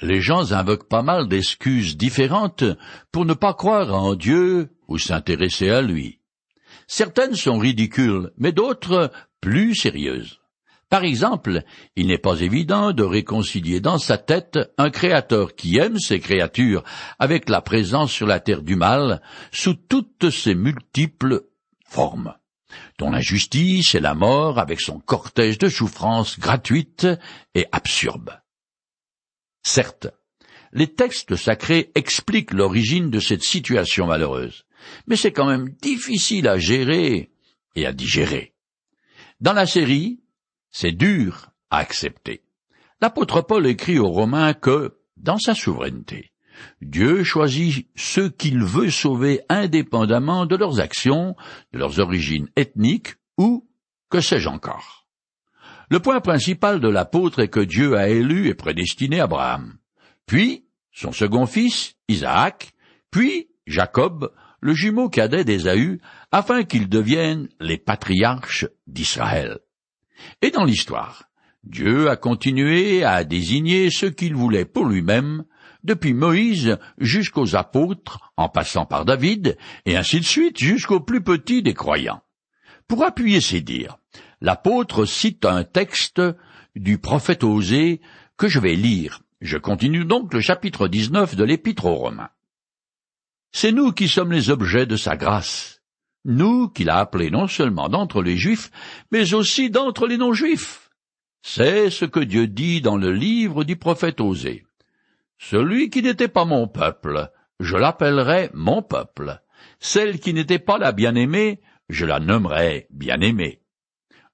les gens invoquent pas mal d'excuses différentes pour ne pas croire en Dieu ou s'intéresser à lui. Certaines sont ridicules, mais d'autres plus sérieuses. Par exemple, il n'est pas évident de réconcilier dans sa tête un créateur qui aime ses créatures avec la présence sur la terre du mal sous toutes ses multiples formes, dont l'injustice et la mort avec son cortège de souffrances gratuites et absurdes. Certes, les textes sacrés expliquent l'origine de cette situation malheureuse, mais c'est quand même difficile à gérer et à digérer. Dans la série, c'est dur à accepter. L'apôtre Paul écrit aux Romains que, dans sa souveraineté, Dieu choisit ceux qu'il veut sauver indépendamment de leurs actions, de leurs origines ethniques ou que sais-je encore. Le point principal de l'apôtre est que Dieu a élu et prédestiné Abraham, puis son second fils, Isaac, puis Jacob, le jumeau cadet d'Ésaü, afin qu'ils deviennent les patriarches d'Israël. Et dans l'histoire, Dieu a continué à désigner ce qu'il voulait pour lui-même, depuis Moïse jusqu'aux apôtres, en passant par David, et ainsi de suite jusqu'aux plus petits des croyants. Pour appuyer ses dires, l'apôtre cite un texte du prophète Osée que je vais lire. Je continue donc le chapitre 19 de l'Épître aux Romains. C'est nous qui sommes les objets de sa grâce, nous qu'il a appelés non seulement d'entre les Juifs, mais aussi d'entre les non-Juifs. C'est ce que Dieu dit dans le livre du prophète Osée. Celui qui n'était pas mon peuple, je l'appellerai mon peuple. Celle qui n'était pas la bien-aimée, je la nommerai bien-aimée.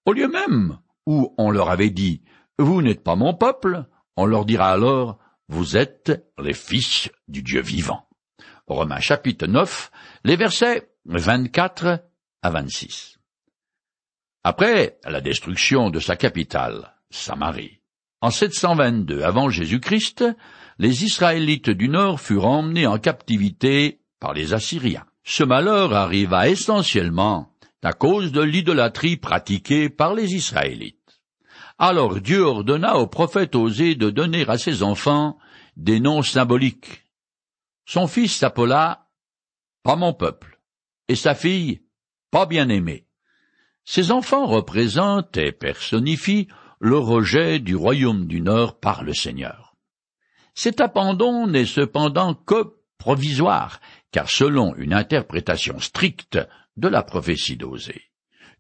Au lieu même où on leur avait dit, vous n'êtes pas mon peuple, on leur dira alors, vous êtes les fils du Dieu vivant. Romains chapitre 9, les versets 24 à 26. Après la destruction de sa capitale, Samarie, en 722 avant Jésus-Christ, les Israélites du Nord furent emmenés en captivité par les Assyriens. Ce malheur arriva essentiellement à cause de l'idolâtrie pratiquée par les Israélites. Alors Dieu ordonna au prophète Osée de donner à ses enfants des noms symboliques son fils s'appela Pas mon peuple, et sa fille Pas bien-aimée. Ces enfants représentent et personnifient le rejet du royaume du Nord par le Seigneur. Cet abandon n'est cependant que provisoire, car selon une interprétation stricte de la prophétie d'Osée,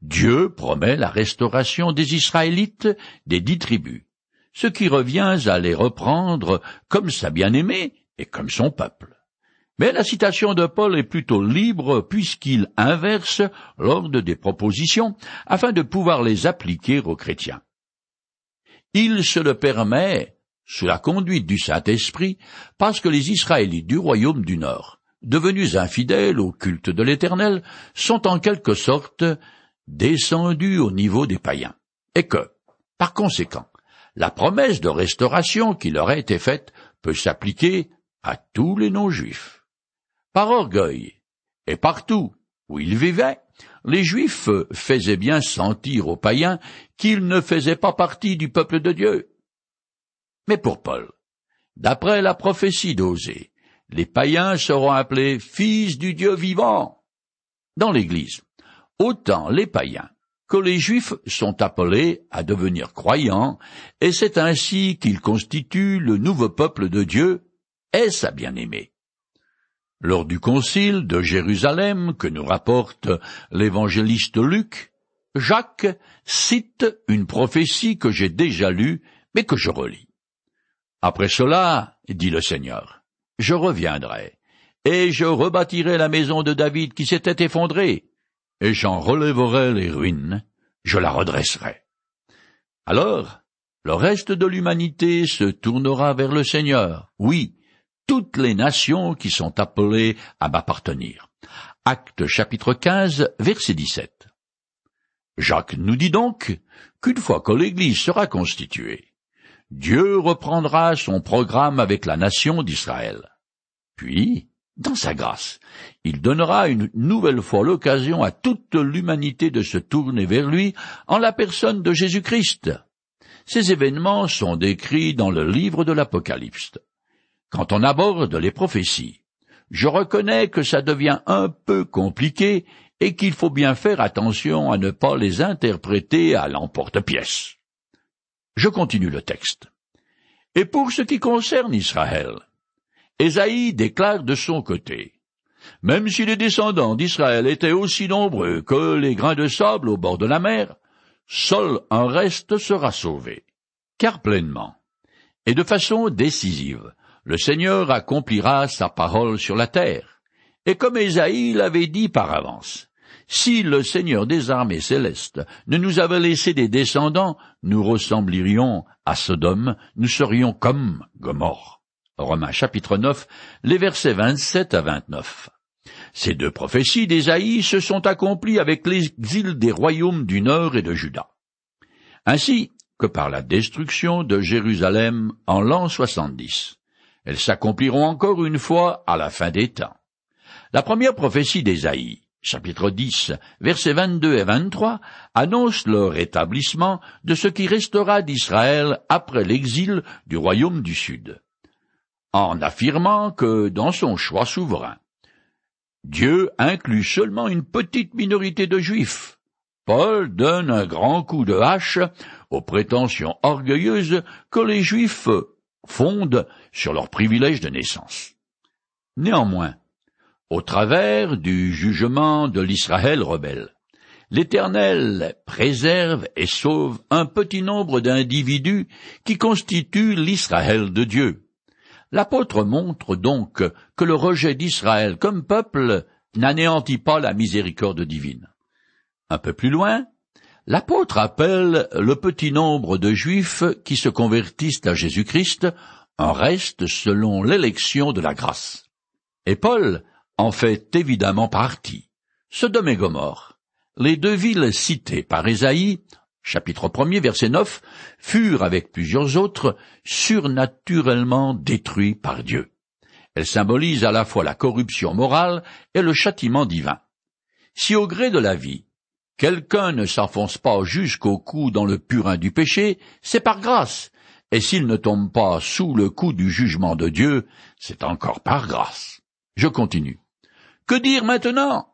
Dieu promet la restauration des Israélites des dix tribus, ce qui revient à les reprendre comme sa bien-aimée et comme son peuple. Mais la citation de Paul est plutôt libre puisqu'il inverse l'ordre des propositions afin de pouvoir les appliquer aux chrétiens. Il se le permet sous la conduite du Saint-Esprit parce que les Israélites du royaume du Nord, devenus infidèles au culte de l'Éternel, sont en quelque sorte descendus au niveau des païens, et que, par conséquent, la promesse de restauration qui leur a été faite peut s'appliquer à tous les non-juifs. Par orgueil, et partout où ils vivaient, les Juifs faisaient bien sentir aux païens qu'ils ne faisaient pas partie du peuple de Dieu. Mais pour Paul, d'après la prophétie d'Osée, les païens seront appelés fils du Dieu vivant. Dans l'Église, autant les païens que les Juifs sont appelés à devenir croyants, et c'est ainsi qu'ils constituent le nouveau peuple de Dieu et sa bien-aimée. Lors du concile de Jérusalem que nous rapporte l'évangéliste Luc, Jacques cite une prophétie que j'ai déjà lue, mais que je relis. Après cela, dit le Seigneur, je reviendrai, et je rebâtirai la maison de David qui s'était effondrée, et j'en relèverai les ruines, je la redresserai. Alors, le reste de l'humanité se tournera vers le Seigneur, oui, toutes les nations qui sont appelées à m'appartenir. Acte chapitre 15, verset 17. Jacques nous dit donc qu'une fois que l'Église sera constituée, Dieu reprendra son programme avec la nation d'Israël. Puis, dans sa grâce, il donnera une nouvelle fois l'occasion à toute l'humanité de se tourner vers lui en la personne de Jésus-Christ. Ces événements sont décrits dans le livre de l'Apocalypse quand on aborde les prophéties, je reconnais que ça devient un peu compliqué et qu'il faut bien faire attention à ne pas les interpréter à l'emporte-pièce. Je continue le texte. Et pour ce qui concerne Israël, Ésaïe déclare de son côté, Même si les descendants d'Israël étaient aussi nombreux que les grains de sable au bord de la mer, seul un reste sera sauvé. Car pleinement, et de façon décisive, le Seigneur accomplira sa parole sur la terre. Et comme Ésaïe l'avait dit par avance, si le Seigneur des armées célestes ne nous avait laissé des descendants, nous ressemblerions à Sodome, nous serions comme Gomorre. Romains chapitre 9, les versets 27 à 29. Ces deux prophéties d'Ésaïe se sont accomplies avec l'exil des royaumes du Nord et de Juda. Ainsi que par la destruction de Jérusalem en l'an 70. Elles s'accompliront encore une fois à la fin des temps. La première prophétie d'Ésaïe, chapitre 10, versets 22 et 23, annonce le rétablissement de ce qui restera d'Israël après l'exil du royaume du Sud, en affirmant que dans son choix souverain, Dieu inclut seulement une petite minorité de Juifs. Paul donne un grand coup de hache aux prétentions orgueilleuses que les Juifs fondent sur leurs privilèges de naissance. Néanmoins, au travers du jugement de l'Israël rebelle, l'Éternel préserve et sauve un petit nombre d'individus qui constituent l'Israël de Dieu. L'apôtre montre donc que le rejet d'Israël comme peuple n'anéantit pas la miséricorde divine. Un peu plus loin, l'apôtre appelle le petit nombre de Juifs qui se convertissent à Jésus-Christ un reste selon l'élection de la grâce. Et Paul en fait évidemment partie. Sodome et Gomorre, les deux villes citées par Ésaïe, chapitre 1 verset 9, furent avec plusieurs autres surnaturellement détruits par Dieu. Elles symbolisent à la fois la corruption morale et le châtiment divin. Si au gré de la vie, quelqu'un ne s'enfonce pas jusqu'au cou dans le purin du péché, c'est par grâce, et s'il ne tombe pas sous le coup du jugement de Dieu, c'est encore par grâce. Je continue. Que dire maintenant?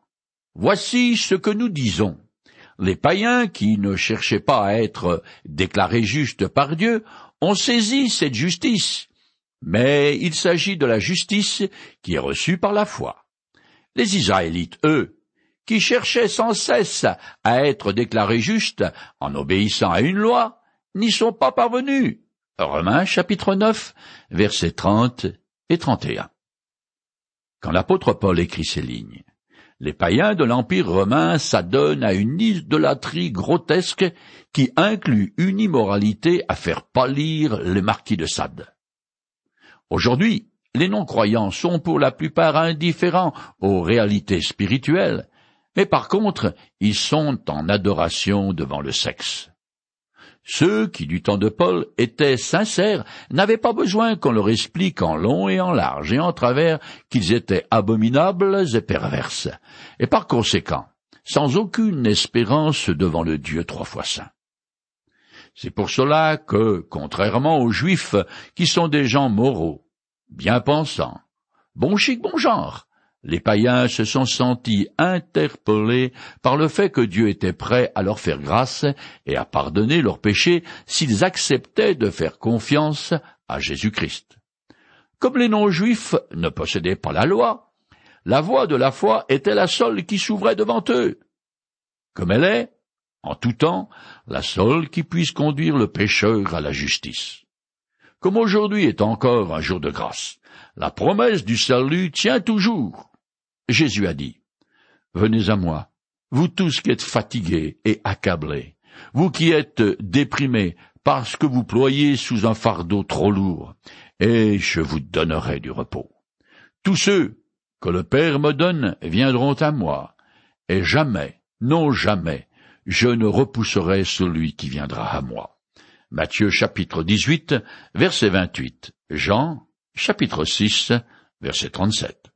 Voici ce que nous disons. Les païens qui ne cherchaient pas à être déclarés justes par Dieu ont saisi cette justice, mais il s'agit de la justice qui est reçue par la foi. Les Israélites, eux, qui cherchaient sans cesse à être déclarés justes en obéissant à une loi, n'y sont pas parvenus. Romains chapitre 9, versets 30 et 31. Quand l'apôtre Paul écrit ces lignes, les païens de l'Empire romain s'adonnent à une idolâtrie grotesque qui inclut une immoralité à faire pâlir les marquis de Sade. Aujourd'hui, les non-croyants sont pour la plupart indifférents aux réalités spirituelles, mais par contre, ils sont en adoration devant le sexe. Ceux qui, du temps de Paul, étaient sincères, n'avaient pas besoin qu'on leur explique en long et en large et en travers qu'ils étaient abominables et perverses, et par conséquent, sans aucune espérance devant le Dieu trois fois saint. C'est pour cela que, contrairement aux Juifs, qui sont des gens moraux, bien pensants, bon chic, bon genre, les païens se sont sentis interpellés par le fait que Dieu était prêt à leur faire grâce et à pardonner leurs péchés s'ils acceptaient de faire confiance à Jésus-Christ. Comme les non-juifs ne possédaient pas la loi, la voie de la foi était la seule qui s'ouvrait devant eux. Comme elle est, en tout temps, la seule qui puisse conduire le pécheur à la justice. Comme aujourd'hui est encore un jour de grâce, la promesse du salut tient toujours. Jésus a dit, Venez à moi, vous tous qui êtes fatigués et accablés, vous qui êtes déprimés parce que vous ployez sous un fardeau trop lourd, et je vous donnerai du repos. Tous ceux que le Père me donne viendront à moi, et jamais, non jamais, je ne repousserai celui qui viendra à moi. Matthieu chapitre 18, verset 28. Jean chapitre 6, verset 37.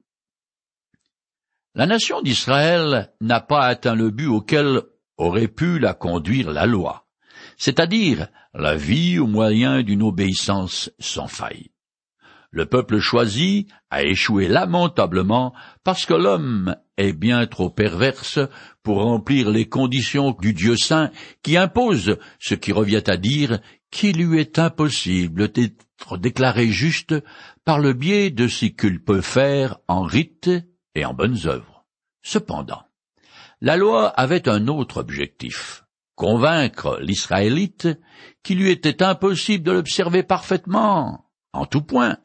La nation d'Israël n'a pas atteint le but auquel aurait pu la conduire la loi, c'est-à-dire la vie au moyen d'une obéissance sans faille. Le peuple choisi a échoué lamentablement parce que l'homme est bien trop perverse pour remplir les conditions du Dieu saint qui impose ce qui revient à dire qu'il lui est impossible d'être déclaré juste par le biais de ce qu'il peut faire en rites et en bonnes œuvres. Cependant, la loi avait un autre objectif, convaincre l'Israélite qu'il lui était impossible de l'observer parfaitement, en tout point,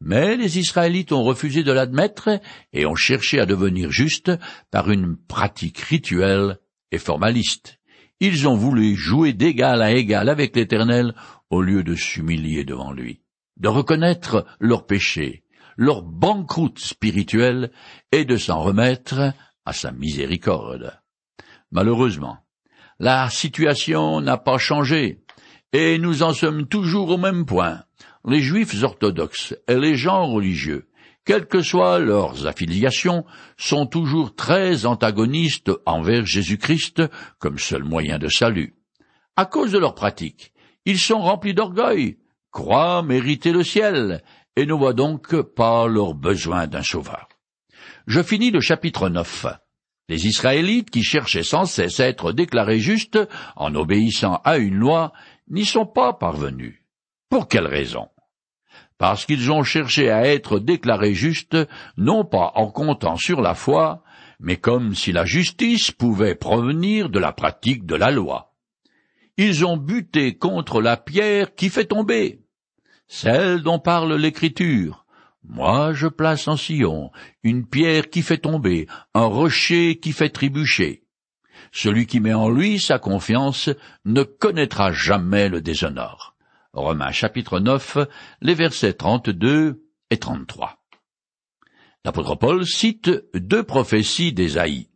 mais les Israélites ont refusé de l'admettre et ont cherché à devenir justes par une pratique rituelle et formaliste. Ils ont voulu jouer d'égal à égal avec l'Éternel au lieu de s'humilier devant lui, de reconnaître leurs péchés, leur banqueroute spirituelle et de s'en remettre à sa miséricorde. Malheureusement, la situation n'a pas changé, et nous en sommes toujours au même point les juifs orthodoxes et les gens religieux, quelles que soient leurs affiliations, sont toujours très antagonistes envers Jésus-Christ comme seul moyen de salut. À cause de leurs pratiques, ils sont remplis d'orgueil, croient mériter le ciel, et ne voient donc pas leur besoin d'un sauveur. Je finis le chapitre 9. Les Israélites, qui cherchaient sans cesse à être déclarés justes en obéissant à une loi, n'y sont pas parvenus. Pour quelle raison? Parce qu'ils ont cherché à être déclarés justes, non pas en comptant sur la foi, mais comme si la justice pouvait provenir de la pratique de la loi. Ils ont buté contre la pierre qui fait tomber, celle dont parle l'Écriture. Moi je place en Sion une pierre qui fait tomber, un rocher qui fait trébucher. Celui qui met en lui sa confiance ne connaîtra jamais le déshonneur. Romains chapitre 9, les versets 32 et 33. L'apôtre Paul cite deux prophéties d'Ésaïe,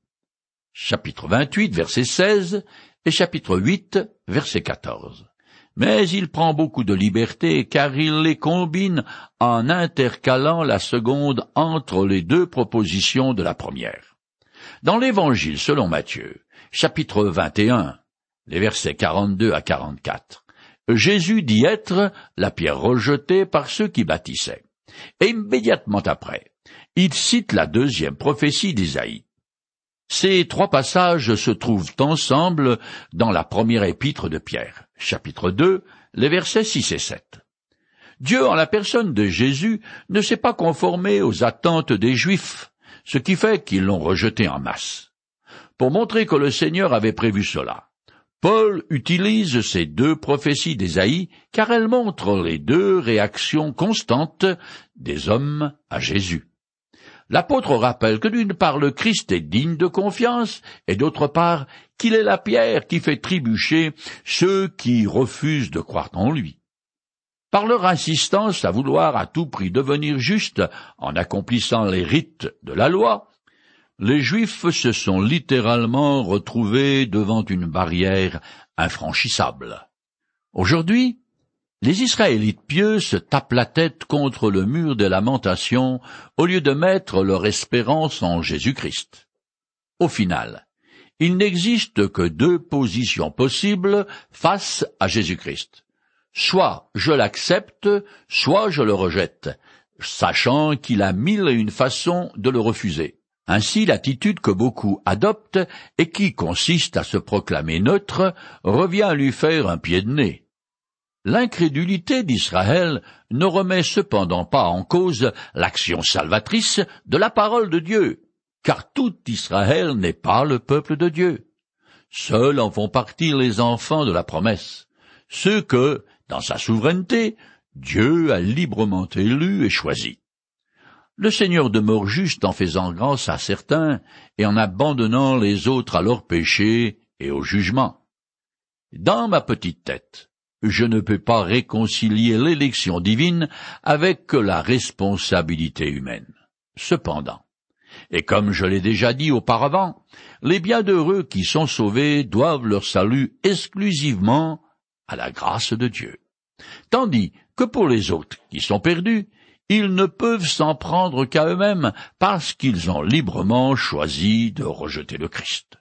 chapitre 28, verset 16 et chapitre 8, verset 14. Mais il prend beaucoup de liberté car il les combine en intercalant la seconde entre les deux propositions de la première. Dans l'Évangile selon Matthieu, chapitre 21, les versets 42 à 44, Jésus dit être la pierre rejetée par ceux qui bâtissaient. Et immédiatement après, il cite la deuxième prophétie d'Isaïe. Ces trois passages se trouvent ensemble dans la première épître de Pierre, chapitre 2, les versets 6 et 7. Dieu, en la personne de Jésus, ne s'est pas conformé aux attentes des Juifs, ce qui fait qu'ils l'ont rejeté en masse. Pour montrer que le Seigneur avait prévu cela, Paul utilise ces deux prophéties d'Ésaïe car elles montrent les deux réactions constantes des hommes à Jésus. L'apôtre rappelle que d'une part le Christ est digne de confiance et d'autre part qu'il est la pierre qui fait trébucher ceux qui refusent de croire en lui. Par leur insistance à vouloir à tout prix devenir justes en accomplissant les rites de la loi, les Juifs se sont littéralement retrouvés devant une barrière infranchissable. Aujourd'hui, les Israélites pieux se tapent la tête contre le mur des lamentations au lieu de mettre leur espérance en Jésus-Christ. Au final, il n'existe que deux positions possibles face à Jésus-Christ. Soit je l'accepte, soit je le rejette, sachant qu'il a mille et une façons de le refuser. Ainsi l'attitude que beaucoup adoptent et qui consiste à se proclamer neutre revient à lui faire un pied de nez. L'incrédulité d'Israël ne remet cependant pas en cause l'action salvatrice de la parole de Dieu, car tout Israël n'est pas le peuple de Dieu. Seuls en font partie les enfants de la promesse, ceux que, dans sa souveraineté, Dieu a librement élus et choisis. Le Seigneur demeure juste en faisant grâce à certains et en abandonnant les autres à leurs péchés et au jugement. Dans ma petite tête, je ne peux pas réconcilier l'élection divine avec la responsabilité humaine. Cependant, et comme je l'ai déjà dit auparavant, les bienheureux qui sont sauvés doivent leur salut exclusivement à la grâce de Dieu. Tandis que pour les autres qui sont perdus, ils ne peuvent s'en prendre qu'à eux-mêmes parce qu'ils ont librement choisi de rejeter le Christ.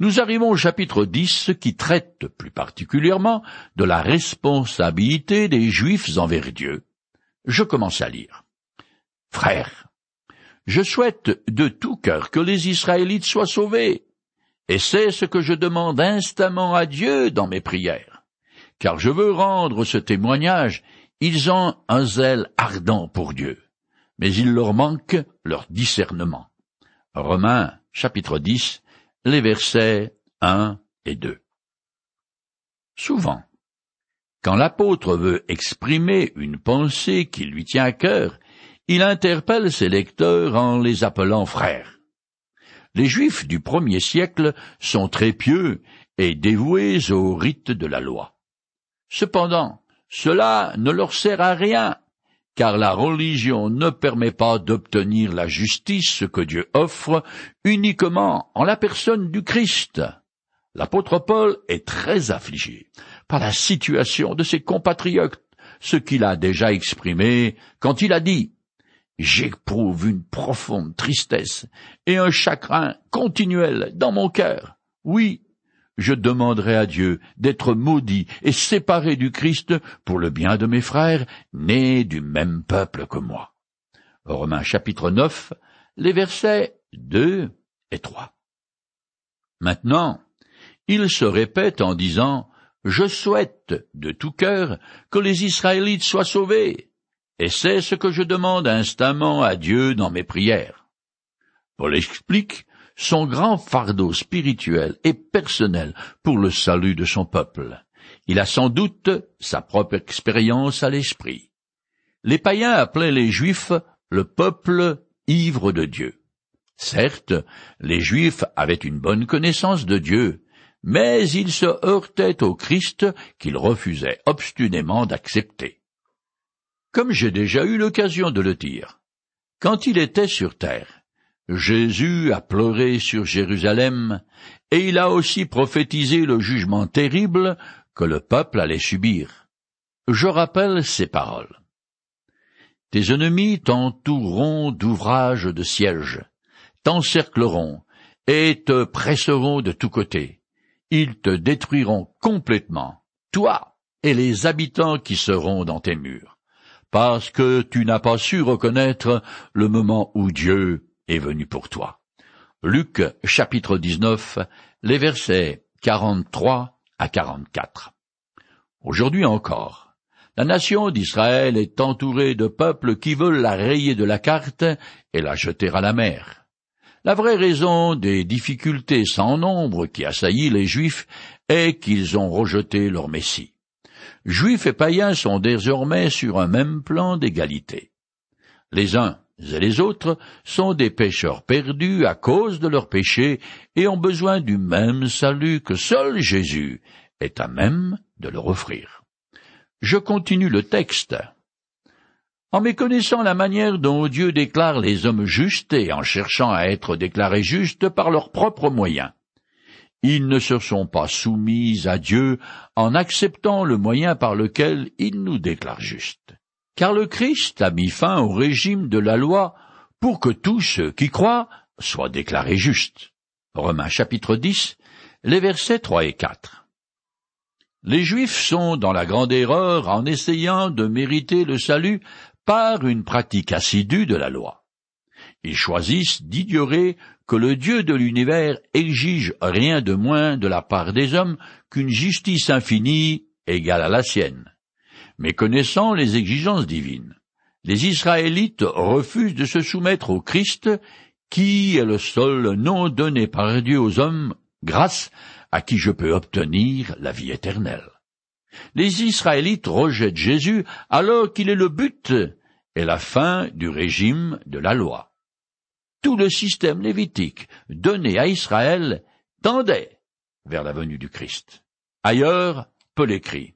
Nous arrivons au chapitre 10 qui traite plus particulièrement de la responsabilité des Juifs envers Dieu. Je commence à lire. Frères, je souhaite de tout cœur que les Israélites soient sauvés, et c'est ce que je demande instamment à Dieu dans mes prières. Car je veux rendre ce témoignage, ils ont un zèle ardent pour Dieu, mais il leur manque leur discernement. Romains chapitre 10, les versets 1 et 2. Souvent, quand l'apôtre veut exprimer une pensée qui lui tient à cœur, il interpelle ses lecteurs en les appelant frères. Les Juifs du premier siècle sont très pieux et dévoués au rite de la loi. Cependant, cela ne leur sert à rien, car la religion ne permet pas d'obtenir la justice que Dieu offre uniquement en la personne du Christ. L'apôtre Paul est très affligé par la situation de ses compatriotes, ce qu'il a déjà exprimé quand il a dit J'éprouve une profonde tristesse et un chagrin continuel dans mon cœur. Oui, je demanderai à Dieu d'être maudit et séparé du Christ pour le bien de mes frères, nés du même peuple que moi. Romains chapitre 9, les versets 2 et 3. Maintenant, il se répète en disant Je souhaite de tout cœur que les Israélites soient sauvés. Et c'est ce que je demande instamment à Dieu dans mes prières. Paul explique son grand fardeau spirituel et personnel pour le salut de son peuple. Il a sans doute sa propre expérience à l'esprit. Les païens appelaient les Juifs le peuple ivre de Dieu. Certes, les Juifs avaient une bonne connaissance de Dieu, mais ils se heurtaient au Christ qu'ils refusaient obstinément d'accepter. Comme j'ai déjà eu l'occasion de le dire, quand il était sur terre, Jésus a pleuré sur Jérusalem, et il a aussi prophétisé le jugement terrible que le peuple allait subir. Je rappelle ces paroles. Tes ennemis t'entoureront d'ouvrages de siège, t'encercleront, et te presseront de tous côtés. Ils te détruiront complètement, toi et les habitants qui seront dans tes murs parce que tu n'as pas su reconnaître le moment où Dieu est venu pour toi. Luc chapitre 19, les versets 43 à 44. Aujourd'hui encore, la nation d'Israël est entourée de peuples qui veulent la rayer de la carte et la jeter à la mer. La vraie raison des difficultés sans nombre qui assaillissent les Juifs est qu'ils ont rejeté leur Messie. Juifs et païens sont désormais sur un même plan d'égalité. Les uns et les autres sont des pécheurs perdus à cause de leurs péchés et ont besoin du même salut que seul Jésus est à même de leur offrir. Je continue le texte. En méconnaissant la manière dont Dieu déclare les hommes justes et en cherchant à être déclarés justes par leurs propres moyens, ils ne se sont pas soumis à Dieu en acceptant le moyen par lequel il nous déclare justes. Car le Christ a mis fin au régime de la loi pour que tous ceux qui croient soient déclarés justes. Romains chapitre 10, les versets 3 et 4. Les Juifs sont dans la grande erreur en essayant de mériter le salut par une pratique assidue de la loi. Ils choisissent d'ignorer que le Dieu de l'univers exige rien de moins de la part des hommes qu'une justice infinie égale à la sienne. Mais connaissant les exigences divines, les Israélites refusent de se soumettre au Christ, qui est le seul nom donné par Dieu aux hommes, grâce à qui je peux obtenir la vie éternelle. Les Israélites rejettent Jésus alors qu'il est le but et la fin du régime de la loi tout le système lévitique donné à Israël tendait vers la venue du Christ. Ailleurs, Paul écrit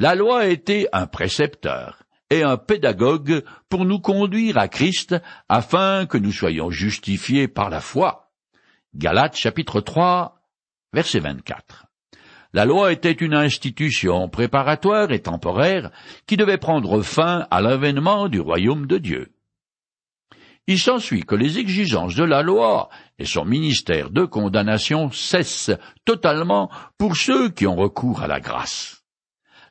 La loi était un précepteur et un pédagogue pour nous conduire à Christ afin que nous soyons justifiés par la foi. Galates chapitre 3 verset 24. La loi était une institution préparatoire et temporaire qui devait prendre fin à l'avènement du royaume de Dieu. Il s'ensuit que les exigences de la loi et son ministère de condamnation cessent totalement pour ceux qui ont recours à la grâce.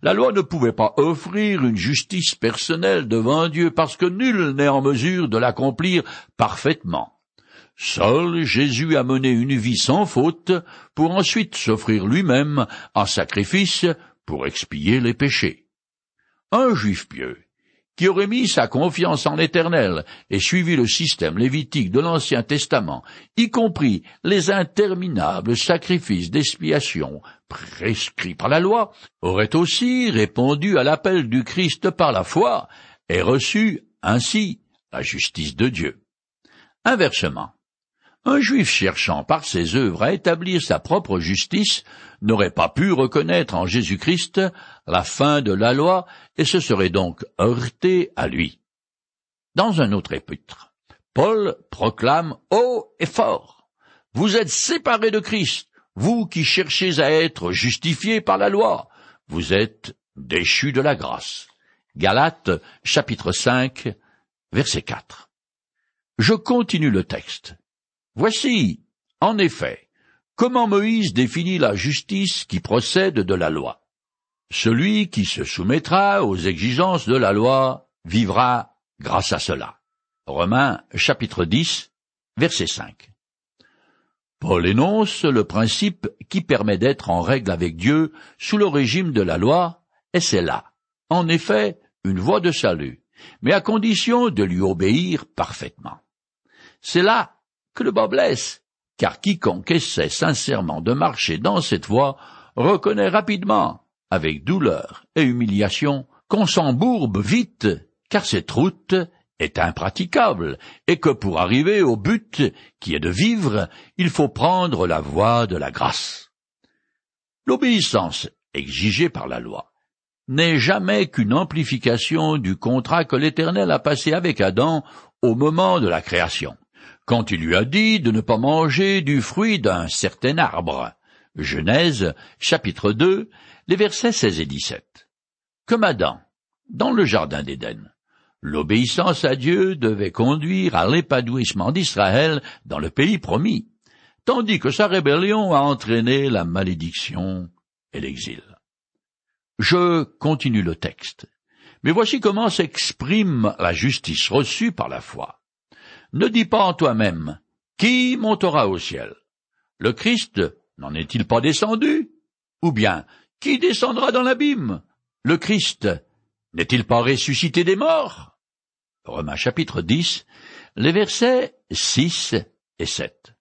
La loi ne pouvait pas offrir une justice personnelle devant Dieu parce que nul n'est en mesure de l'accomplir parfaitement. Seul Jésus a mené une vie sans faute pour ensuite s'offrir lui-même en sacrifice pour expier les péchés. Un juif pieux qui aurait mis sa confiance en l'Éternel et suivi le système lévitique de l'Ancien Testament, y compris les interminables sacrifices d'expiation prescrits par la loi, aurait aussi répondu à l'appel du Christ par la foi et reçu ainsi la justice de Dieu. Inversement, un juif cherchant par ses œuvres à établir sa propre justice n'aurait pas pu reconnaître en Jésus-Christ la fin de la loi et se serait donc heurté à lui. Dans un autre épître, Paul proclame haut et fort Vous êtes séparés de Christ, vous qui cherchez à être justifiés par la loi, vous êtes déchus de la grâce. Galates chapitre 5 verset 4. Je continue le texte. Voici, en effet, comment Moïse définit la justice qui procède de la loi. Celui qui se soumettra aux exigences de la loi vivra grâce à cela. Romains chapitre 10, verset 5. Paul énonce le principe qui permet d'être en règle avec Dieu sous le régime de la loi, et c'est là, en effet, une voie de salut, mais à condition de lui obéir parfaitement. C'est là que le bas blesse, car quiconque essaie sincèrement de marcher dans cette voie reconnaît rapidement, avec douleur et humiliation, qu'on s'embourbe vite, car cette route est impraticable, et que pour arriver au but qui est de vivre, il faut prendre la voie de la grâce. L'obéissance exigée par la loi n'est jamais qu'une amplification du contrat que l'Éternel a passé avec Adam au moment de la création quand il lui a dit de ne pas manger du fruit d'un certain arbre. Genèse, chapitre 2, les versets 16 et 17. Comme Adam, dans le jardin d'Éden, l'obéissance à Dieu devait conduire à l'épanouissement d'Israël dans le pays promis, tandis que sa rébellion a entraîné la malédiction et l'exil. Je continue le texte. Mais voici comment s'exprime la justice reçue par la foi. Ne dis pas en toi-même, qui montera au ciel? Le Christ n'en est-il pas descendu? Ou bien, qui descendra dans l'abîme? Le Christ n'est-il pas ressuscité des morts? Romains chapitre 10, les versets 6 et 7.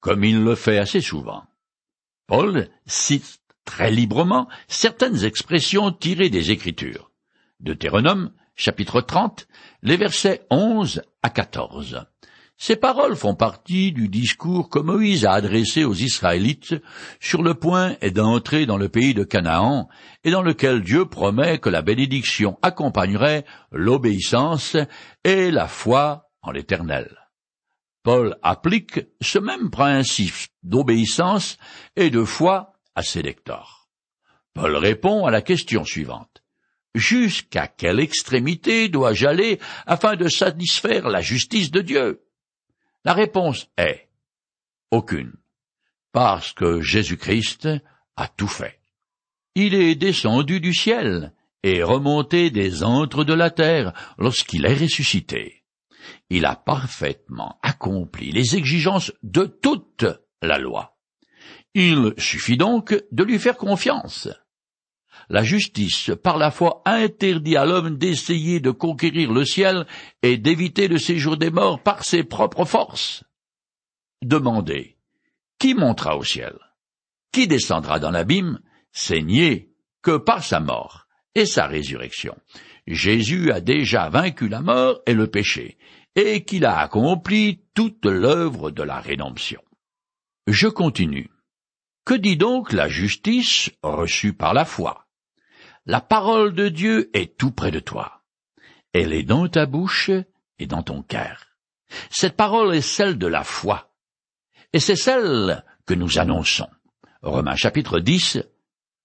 Comme il le fait assez souvent. Paul cite très librement certaines expressions tirées des Écritures. Deutéronome chapitre 30, les versets 11 à 14. Ces paroles font partie du discours que Moïse a adressé aux Israélites sur le point d'entrer dans le pays de Canaan et dans lequel Dieu promet que la bénédiction accompagnerait l'obéissance et la foi en l'Éternel. Paul applique ce même principe d'obéissance et de foi à ses lecteurs. Paul répond à la question suivante. Jusqu'à quelle extrémité dois-je aller afin de satisfaire la justice de Dieu? La réponse est aucune, parce que Jésus-Christ a tout fait. Il est descendu du ciel et remonté des antres de la terre lorsqu'il est ressuscité. Il a parfaitement accompli les exigences de toute la loi. Il suffit donc de lui faire confiance. La justice, par la foi, interdit à l'homme d'essayer de conquérir le ciel et d'éviter le séjour des morts par ses propres forces. Demandez, qui montera au ciel? Qui descendra dans l'abîme? Nier que par sa mort et sa résurrection, Jésus a déjà vaincu la mort et le péché, et qu'il a accompli toute l'œuvre de la rédemption. Je continue. Que dit donc la justice reçue par la foi? La parole de Dieu est tout près de toi. Elle est dans ta bouche et dans ton cœur. Cette parole est celle de la foi. Et c'est celle que nous annonçons. Romains chapitre 10,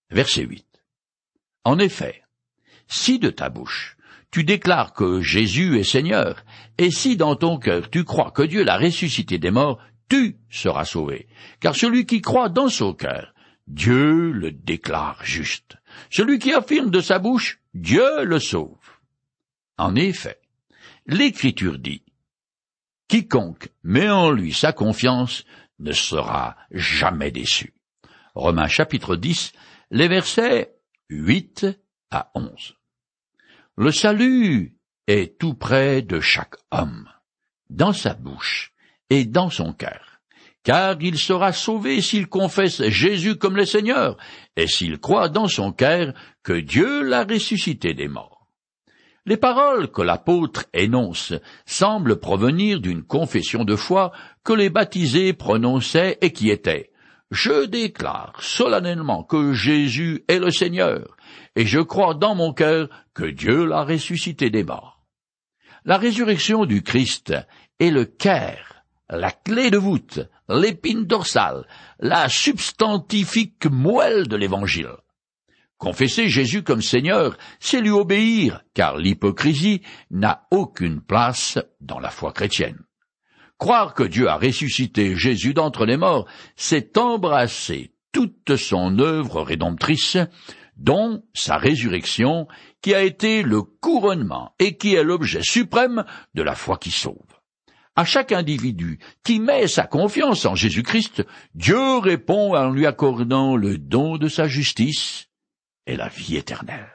verset 8. En effet, si de ta bouche tu déclares que Jésus est Seigneur, et si dans ton cœur tu crois que Dieu l'a ressuscité des morts, tu seras sauvé. Car celui qui croit dans son cœur, Dieu le déclare juste Celui qui affirme de sa bouche Dieu le sauve. En effet, l'Écriture dit Quiconque met en lui sa confiance ne sera jamais déçu. Romains chapitre 10, les versets 8 à 11. Le salut est tout près de chaque homme, dans sa bouche et dans son cœur, car il sera sauvé s'il confesse Jésus comme le Seigneur et s'il croit dans son cœur que Dieu l'a ressuscité des morts. Les paroles que l'apôtre énonce semblent provenir d'une confession de foi que les baptisés prononçaient et qui était Je déclare solennellement que Jésus est le Seigneur, et je crois dans mon cœur que Dieu l'a ressuscité des morts. La résurrection du Christ est le cœur, la clé de voûte, l'épine dorsale, la substantifique moelle de l'Évangile. Confesser Jésus comme Seigneur, c'est lui obéir, car l'hypocrisie n'a aucune place dans la foi chrétienne. Croire que Dieu a ressuscité Jésus d'entre les morts, c'est embrasser toute son œuvre rédemptrice, dont sa résurrection, qui a été le couronnement et qui est l'objet suprême de la foi qui sauve. À chaque individu qui met sa confiance en Jésus-Christ, Dieu répond en lui accordant le don de sa justice, et la vie éternelle.